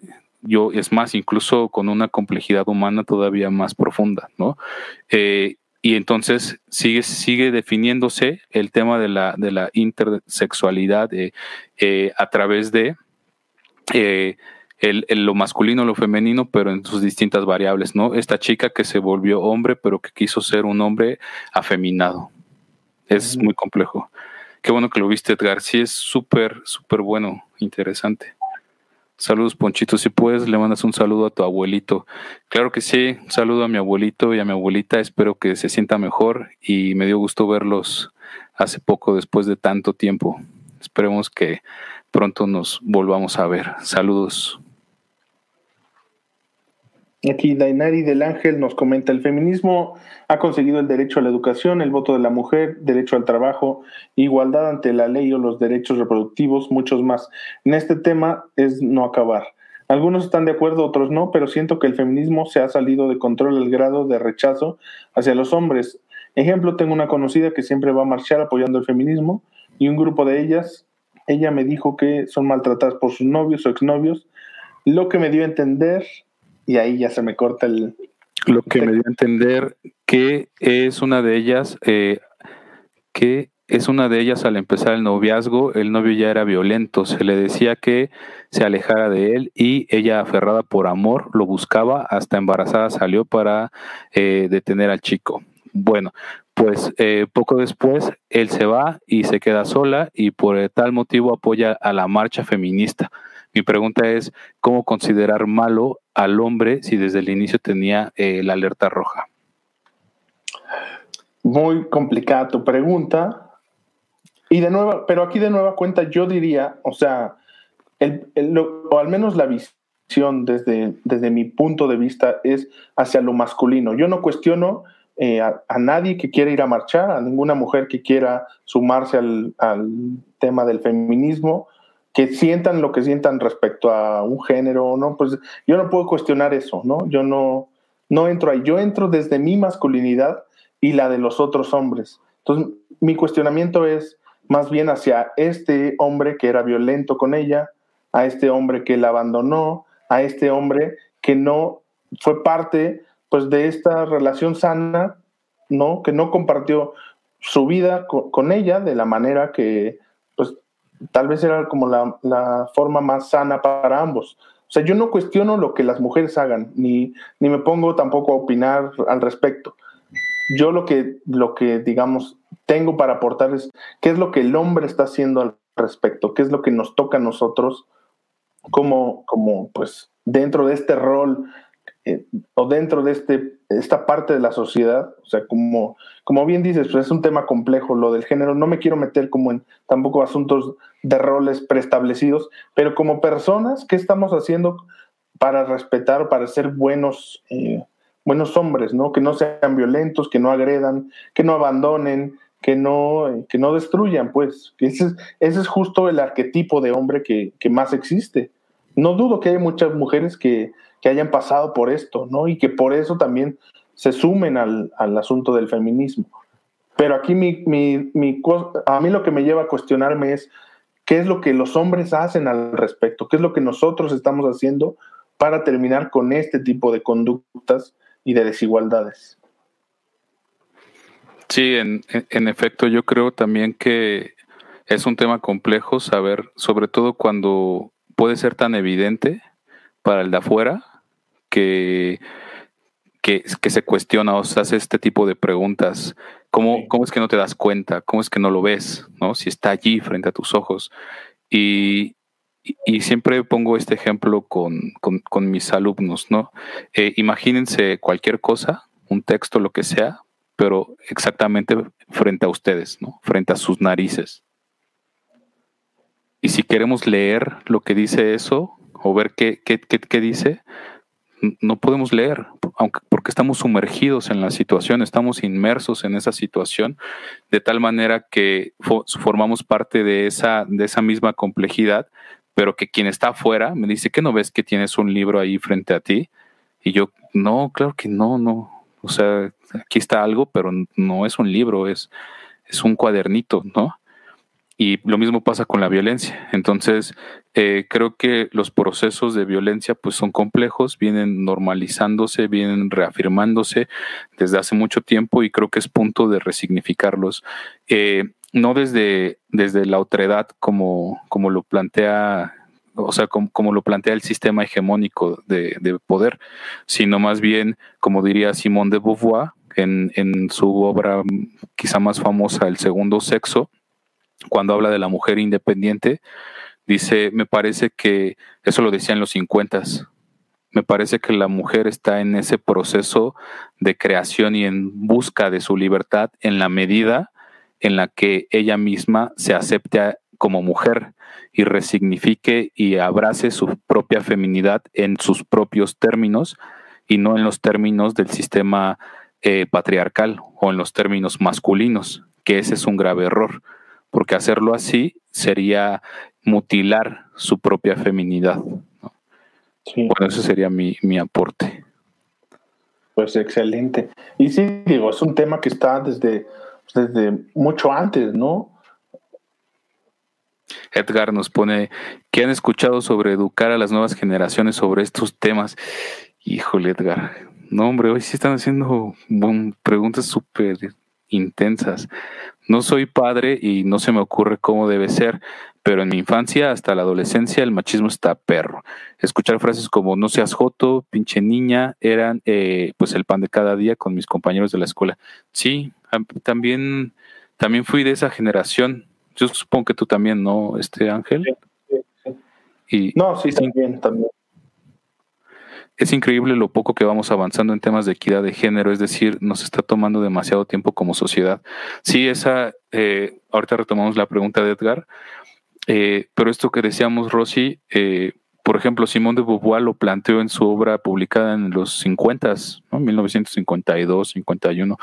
Yo, es más, incluso con una complejidad humana todavía más profunda, ¿no? Eh, y entonces sigue, sigue definiéndose el tema de la, de la intersexualidad eh, a través de el, lo masculino, lo femenino, pero en sus distintas variables, ¿no? Esta chica que se volvió hombre, pero que quiso ser un hombre afeminado. Es muy complejo. Qué bueno que lo viste, Edgar. Sí, es súper, súper bueno, interesante. Saludos, Ponchito. Si puedes, le mandas un saludo a tu abuelito. Claro que sí, un saludo a mi abuelito y a mi abuelita. Espero que se sienta mejor y me dio gusto verlos hace poco, después de tanto tiempo. Esperemos que pronto nos volvamos a ver. Saludos. Aquí Dainari del Ángel nos comenta, el feminismo ha conseguido el derecho a la educación, el voto de la mujer, derecho al trabajo, igualdad ante la ley o los derechos reproductivos, muchos más. En este tema es no acabar. Algunos están de acuerdo, otros no, pero siento que el feminismo se ha salido de control al grado de rechazo hacia los hombres. Ejemplo, tengo una conocida que siempre va a marchar apoyando el feminismo y un grupo de ellas, ella me dijo que son maltratadas por sus novios o exnovios, lo que me dio a entender y ahí ya se me corta el... Lo que me dio a entender que es una de ellas, eh, que es una de ellas al empezar el noviazgo, el novio ya era violento, se le decía que se alejara de él y ella aferrada por amor lo buscaba, hasta embarazada salió para eh, detener al chico. Bueno, pues eh, poco después él se va y se queda sola y por tal motivo apoya a la marcha feminista. Mi pregunta es, ¿cómo considerar malo al hombre si desde el inicio tenía eh, la alerta roja? Muy complicada tu pregunta. Y de nuevo, pero aquí de nueva cuenta yo diría, o sea, o al menos la visión desde, desde mi punto de vista es hacia lo masculino. Yo no cuestiono eh, a, nadie que quiera ir a marchar, a ninguna mujer que quiera sumarse al, al tema del feminismo que sientan lo que sientan respecto a un género, ¿no? Pues yo no puedo cuestionar eso, ¿no? Yo no, no entro ahí, yo entro desde mi masculinidad y la de los otros hombres. Entonces, mi cuestionamiento es más bien hacia este hombre que era violento con ella, a este hombre que la abandonó, a este hombre que no fue parte pues de esta relación sana, ¿no? Que no compartió su vida con, con ella de la manera que pues tal vez era como la, forma más sana para ambos. O sea, yo no cuestiono lo que las mujeres hagan, ni, ni me pongo tampoco a opinar al respecto. Yo lo que, lo que, digamos, tengo para aportar es qué es lo que el hombre está haciendo al respecto, qué es lo que nos toca a nosotros como, como pues, dentro de este rol eh, o dentro de este, esta parte de la sociedad, o sea, como, como bien dices, pues es un tema complejo lo del género, no me quiero meter como en tampoco asuntos de roles preestablecidos, pero como personas, ¿qué estamos haciendo para respetar, para ser buenos, eh, buenos hombres, ¿no? Que no sean violentos, que no agredan, que no abandonen, que no, que no destruyan, pues. Ese es, ese es justo el arquetipo de hombre que, que más existe. No dudo que hay muchas mujeres que, que hayan pasado por esto, ¿no? Y que por eso también se sumen al, asunto del feminismo. Pero aquí mi, a mí lo que me lleva a cuestionarme es qué es lo que los hombres hacen al respecto, qué es lo que nosotros estamos haciendo para terminar con este tipo de conductas y de desigualdades. Sí, en, en efecto, yo creo también que es un tema complejo saber, sobre todo cuando puede ser tan evidente para el de afuera que, que, se cuestiona o se hace este tipo de preguntas. ¿Cómo, ¿Cómo es que no te das cuenta? ¿Cómo es que no lo ves? ¿no? Si está allí frente a tus ojos. Y, y siempre pongo este ejemplo con, con, mis alumnos, ¿no? Eh, imagínense cualquier cosa, un texto, lo que sea, pero exactamente frente a ustedes, ¿no? Frente a sus narices. Y si queremos leer lo que dice eso o ver qué, qué, qué, qué dice, no podemos leer, aunque porque estamos sumergidos en la situación, estamos inmersos en esa situación, de tal manera que formamos parte de esa, de esa misma complejidad, pero que quien está afuera me dice que no ves que tienes un libro ahí frente a ti Y yo, no, claro que no, no. O sea, aquí está algo, pero no es un libro, es, es un cuadernito, ¿no? Y lo mismo pasa con la violencia. Entonces, eh, creo que los procesos de violencia pues son complejos, vienen normalizándose, vienen reafirmándose desde hace mucho tiempo y creo que es punto de resignificarlos. Eh, no desde, desde la otredad como, como lo plantea o sea, como, lo plantea el sistema hegemónico de, de, poder, sino más bien, como diría Simone de Beauvoir en, en su obra quizá más famosa, El segundo sexo, cuando habla de la mujer independiente, dice, me parece que, eso lo decía en los 50, me parece que la mujer está en ese proceso de creación y en busca de su libertad en la medida en la que ella misma se acepte como mujer y resignifique y abrace su propia feminidad en sus propios términos y no en los términos del sistema eh, patriarcal o en los términos masculinos, que ese es un grave error porque hacerlo así sería mutilar su propia feminidad. Bueno, ese sería mi, aporte. Pues excelente. Y sí, digo, es un tema que está desde, desde mucho antes, ¿no? Edgar nos pone, ¿qué han escuchado sobre educar a las nuevas generaciones sobre estos temas? Híjole, Edgar. No, hombre, hoy sí están haciendo preguntas súper intensas. No soy padre y no se me ocurre cómo debe ser, pero en mi infancia hasta la adolescencia el machismo está perro. Escuchar frases como no seas joto, pinche niña, eran eh, pues el pan de cada día con mis compañeros de la escuela. Sí, también, también fui de esa generación. Yo supongo que tú también, ¿no, este Ángel? Y, no, sí, también, también es increíble lo poco que vamos avanzando en temas de equidad de género, es decir, nos está tomando demasiado tiempo como sociedad. Sí, esa, eh, ahorita retomamos la pregunta de Edgar, eh, pero esto que decíamos, Rosy, eh, por ejemplo, Simón de Beauvoir lo planteó en su obra publicada en los 50, ¿no? 1952, 51.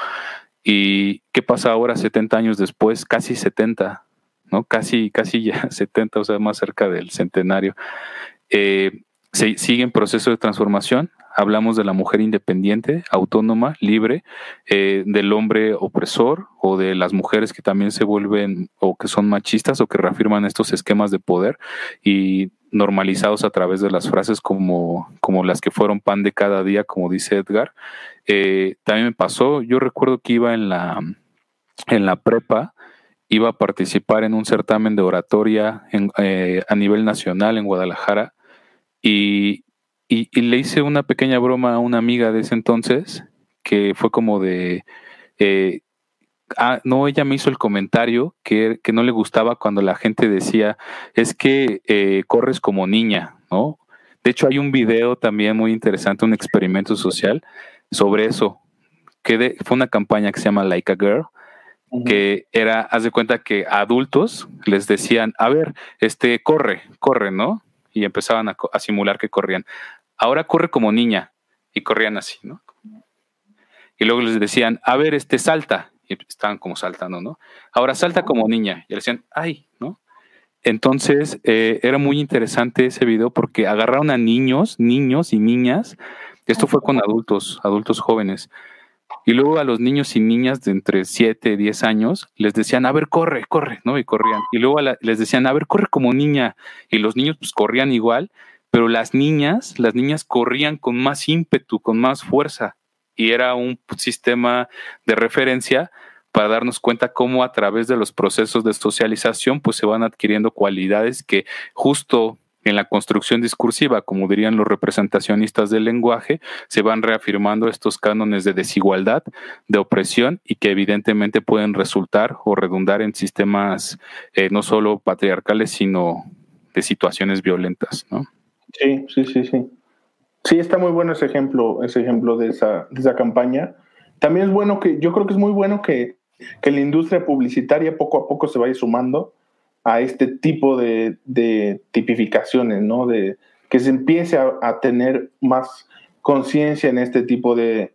¿Y qué pasa ahora, 70 años después? Casi 70, ¿no? Casi, casi ya 70, o sea, más cerca del centenario. Se, sigue en proceso de transformación. Hablamos de la mujer independiente, autónoma, libre, eh, del hombre opresor o de las mujeres que también se vuelven o que son machistas o que reafirman estos esquemas de poder y normalizados a través de las frases como, como las que fueron pan de cada día, como dice Edgar. Eh, también me pasó, yo recuerdo que iba en la, en la prepa, iba a participar en un certamen de oratoria eh, a nivel nacional en Guadalajara y, y, le hice una pequeña broma a una amiga de ese entonces, que fue como de, eh, ah, no, ella me hizo el comentario que, que, no le gustaba cuando la gente decía, es que eh, corres como niña, ¿no? De hecho, hay un video también muy interesante, un experimento social sobre eso, que fue una campaña que se llama Like a Girl, que era, haz de cuenta que a adultos les decían, a ver, este, corre, corre, ¿no? Y empezaban a, simular que corrían. Ahora corre como niña y corrían así, ¿no? Y luego les decían, a ver, este salta, y estaban como saltando, ¿no? Ahora salta como niña, y le decían, ay, ¿no? Entonces, eh, era muy interesante ese video porque agarraron a niños, niños y niñas, esto fue con adultos, adultos jóvenes, y luego a los niños y niñas de entre 7 y 10 años les decían, a ver, corre, corre, ¿no? Y corrían. Y luego les decían, a ver, corre como niña. Y los niños pues corrían igual, pero las niñas, las niñas corrían con más ímpetu, con más fuerza. Y era un sistema de referencia para darnos cuenta cómo a través de los procesos de socialización pues se van adquiriendo cualidades que justo en la construcción discursiva, como dirían los representacionistas del lenguaje, se van reafirmando estos cánones de desigualdad, de opresión y que evidentemente pueden resultar o redundar en sistemas eh, no solo patriarcales, sino de situaciones violentas, ¿no? Sí, sí, sí, sí. Sí, está muy bueno ese ejemplo, ese ejemplo de esa, de esa campaña. También es bueno que, yo creo que es muy bueno que, que la industria publicitaria poco a poco se vaya sumando a este tipo de, tipificaciones, ¿no? De que se empiece a, tener más conciencia en este tipo de,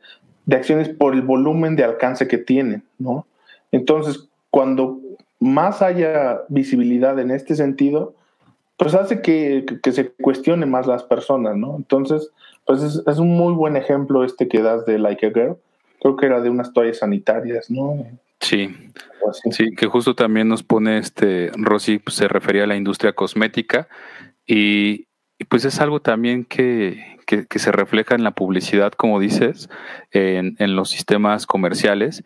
acciones por el volumen de alcance que tienen, ¿no? Entonces, cuando más haya visibilidad en este sentido, pues hace que, se cuestione más las personas, ¿no? Entonces, pues es, un muy buen ejemplo este que das de Like a Girl. Creo que era de unas toallas sanitarias, ¿no? Sí, sí, que justo también nos pone este, Rosy pues, se refería a la industria cosmética y, pues es algo también que, que, se refleja en la publicidad, como dices, en, en los sistemas comerciales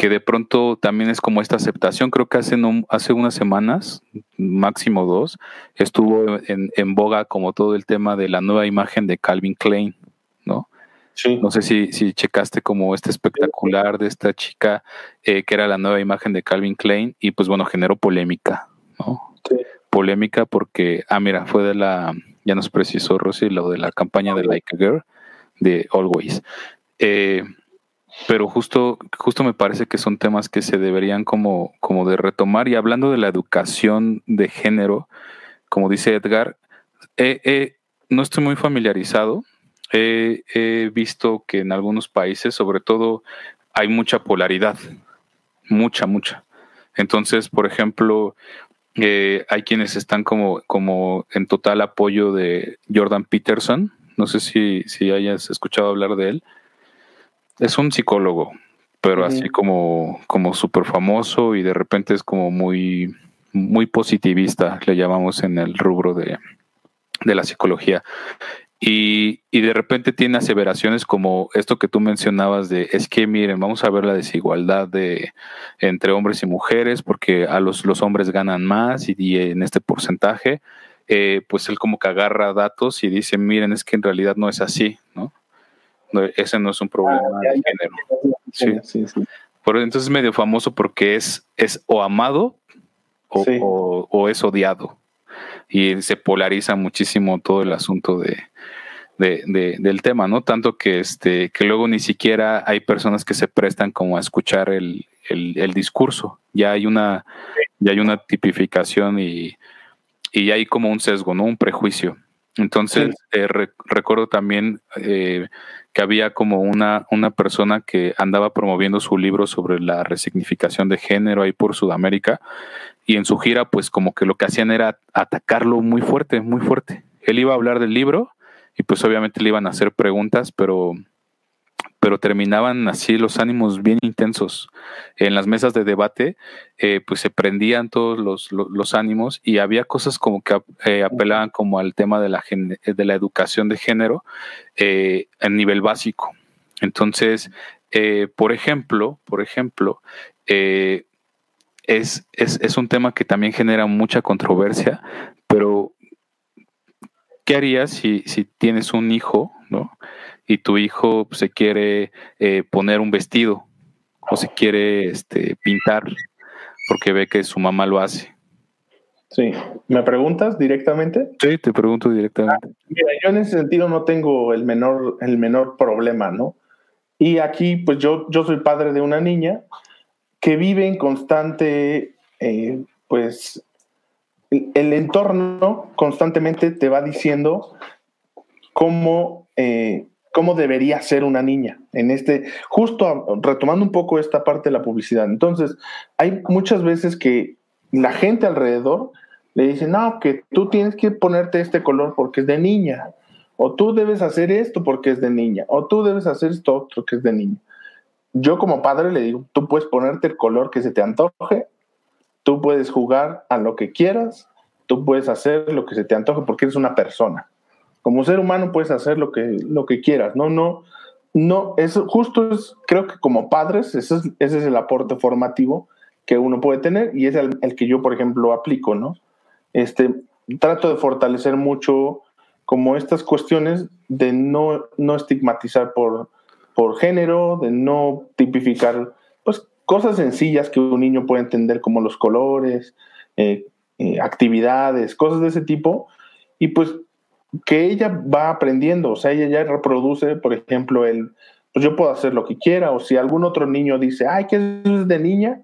que de pronto también es como esta aceptación. Creo que hace, hace unas semanas, máximo dos, estuvo en, en, boga como todo el tema de la nueva imagen de Calvin Klein. Sí. No sé si, si checaste como este espectacular de esta chica eh, que era la nueva imagen de Calvin Klein y pues bueno, generó polémica, ¿no? Sí. Polémica porque, ah, mira, fue de la, ya nos precisó Rosy, lo de la campaña de Like a Girl, de Always. Eh, pero justo, justo me parece que son temas que se deberían como, como de retomar. Y hablando de la educación de género, como dice Edgar, no estoy muy familiarizado. He visto que en algunos países, sobre todo, hay mucha polaridad, mucha, mucha. Entonces, por ejemplo, eh, hay quienes están como, como en total apoyo de Jordan Peterson. No sé si, si hayas escuchado hablar de él es un psicólogo, pero así como, como súper famoso y de repente es como muy, muy positivista, le llamamos en el rubro de, la psicología. Y, y, de repente tiene aseveraciones como esto que tú mencionabas de es que miren, vamos a ver la desigualdad de entre hombres y mujeres, porque a los, los hombres ganan más y, en este porcentaje, eh, pues él como que agarra datos y dice, miren, es que en realidad no es así, ¿no? ese no es un problema ah, de género. Sí. Sí, entonces es medio famoso porque es, es o amado o, es odiado. Y se polariza muchísimo todo el asunto de, del tema, ¿no? Tanto que este, que luego ni siquiera hay personas que se prestan como a escuchar el, discurso. Ya hay una, ya hay una tipificación y, y hay como un sesgo, ¿no? Un prejuicio. Entonces, eh, recuerdo también eh, que había como una, una persona que andaba promoviendo su libro sobre la resignificación de género ahí por Sudamérica y en su gira pues como que lo que hacían era atacarlo muy fuerte, muy fuerte. Él iba a hablar del libro y pues obviamente le iban a hacer preguntas, pero pero terminaban así los ánimos bien intensos. En las mesas de debate, eh, pues se prendían todos los, los, ánimos y había cosas como que eh, apelaban como al tema de la, de la educación de género eh, a nivel básico. Entonces, por ejemplo, por ejemplo, es, es, es un tema que también genera mucha controversia, ¿qué harías si, si tienes un hijo, ¿no? y tu hijo se quiere eh, poner un vestido o se quiere este, pintar porque ve que su mamá lo hace. Sí, ¿me preguntas directamente? Sí, te pregunto directamente. Ah, mira, yo en ese sentido no tengo el menor, el menor problema, ¿no? Y aquí, pues yo, yo soy padre de una niña que vive en constante, eh, pues, el, entorno constantemente te va diciendo cómo eh, cómo debería ser una niña en este, justo retomando un poco esta parte de la publicidad. Entonces, hay muchas veces que la gente alrededor le dice, no, que tú tienes que ponerte este color porque es de niña, o tú debes hacer esto porque es de niña, o tú debes hacer esto otro que es de niña. Yo como padre le digo, tú puedes ponerte el color que se te antoje, tú puedes jugar a lo que quieras, tú puedes hacer lo que se te antoje porque eres una persona como ser humano puedes hacer lo que, lo que quieras, ¿no? No, no, eso justo es, creo que como padres, ese es, ese es el aporte formativo que uno puede tener y es el, que yo, por ejemplo, aplico, ¿no? Este, trato de fortalecer mucho como estas cuestiones de no, no estigmatizar por, por género, de no tipificar, cosas sencillas que un niño puede entender como los colores, eh, eh, actividades, cosas de ese tipo, y pues que ella va aprendiendo, o sea, ella ya reproduce, por ejemplo, el, pues yo puedo hacer lo que quiera, o si algún otro niño dice, ay, que es de niña,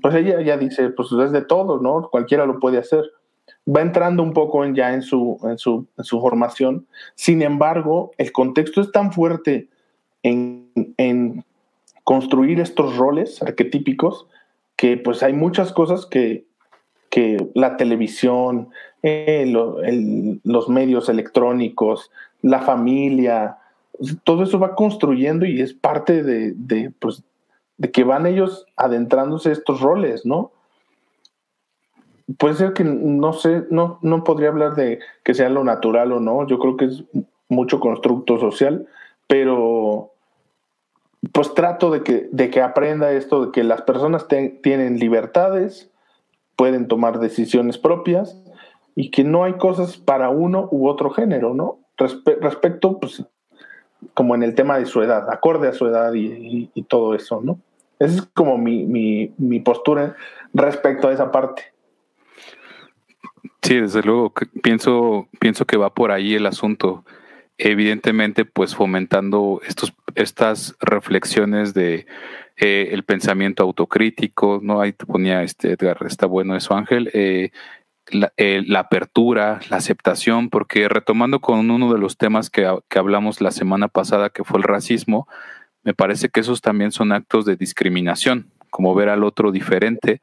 pues ella ya dice, pues es de todo, ¿no? Cualquiera lo puede hacer. Va entrando un poco en, ya en su, en su, en su formación. Sin embargo, el contexto es tan fuerte en, en construir estos roles arquetípicos que pues hay muchas cosas que que la televisión, eh, los medios electrónicos, la familia, todo eso va construyendo y es parte de, de, pues, de que van ellos adentrándose estos roles, ¿no? Puede ser que no sé, no, no podría hablar de que sea lo natural o no, yo creo que es mucho constructo social, pero pues trato de que, de que aprenda esto, de que las personas tienen libertades, pueden tomar decisiones propias y que no hay cosas para uno u otro género, ¿no? respecto, pues, como en el tema de su edad, acorde a su edad y, todo eso, ¿no? Esa es como mi, mi, mi, postura respecto a esa parte. Sí, desde luego, pienso, pienso que va por ahí el asunto evidentemente pues fomentando estos, estas reflexiones de eh, el pensamiento autocrítico, ¿no? Ahí te ponía este Edgar, está bueno eso Ángel, eh, eh, la, apertura, la aceptación, porque retomando con uno de los temas que, que hablamos la semana pasada, que fue el racismo, me parece que esos también son actos de discriminación, como ver al otro diferente,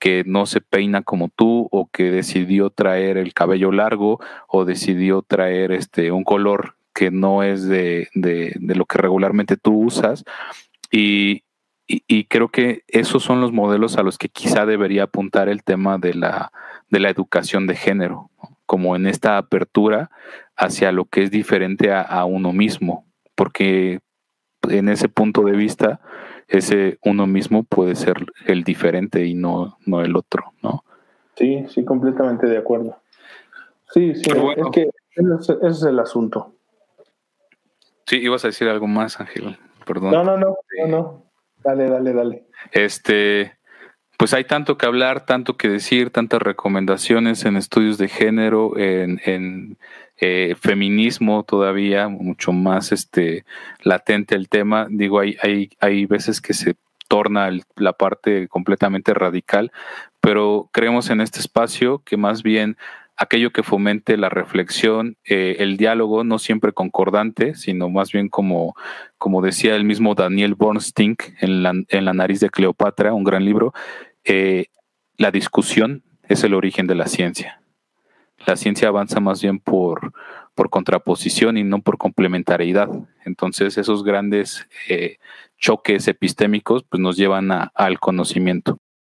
que no se peina como tú o que decidió traer el cabello largo o decidió traer este un color que no es de, lo que regularmente tú usas. Y, creo que esos son los modelos a los que quizá debería apuntar el tema de la, de la educación de género, como en esta apertura hacia lo que es diferente a, uno mismo, porque en ese punto de vista, ese uno mismo puede ser el diferente y no, no el otro, ¿no? Sí, sí, completamente de acuerdo. Sí, sí, es que ese es el asunto. Sí, ibas a decir algo más, Ángel. Perdón. No, no, no, no, no. Dale, dale, dale. Este, pues hay tanto que hablar, tanto que decir, tantas recomendaciones en estudios de género, en, en eh, feminismo todavía, mucho más este latente el tema. Digo, hay, hay, hay veces que se torna la parte completamente radical, pero creemos en este espacio que más bien aquello que fomente la reflexión, eh, el diálogo, no siempre concordante, sino más bien como, como decía el mismo Daniel Bornstein en la, en la nariz de Cleopatra, un gran libro, eh, la discusión es el origen de la ciencia. La ciencia avanza más bien por, por contraposición y no por complementariedad. Entonces esos grandes eh, choques epistémicos pues, nos llevan al conocimiento.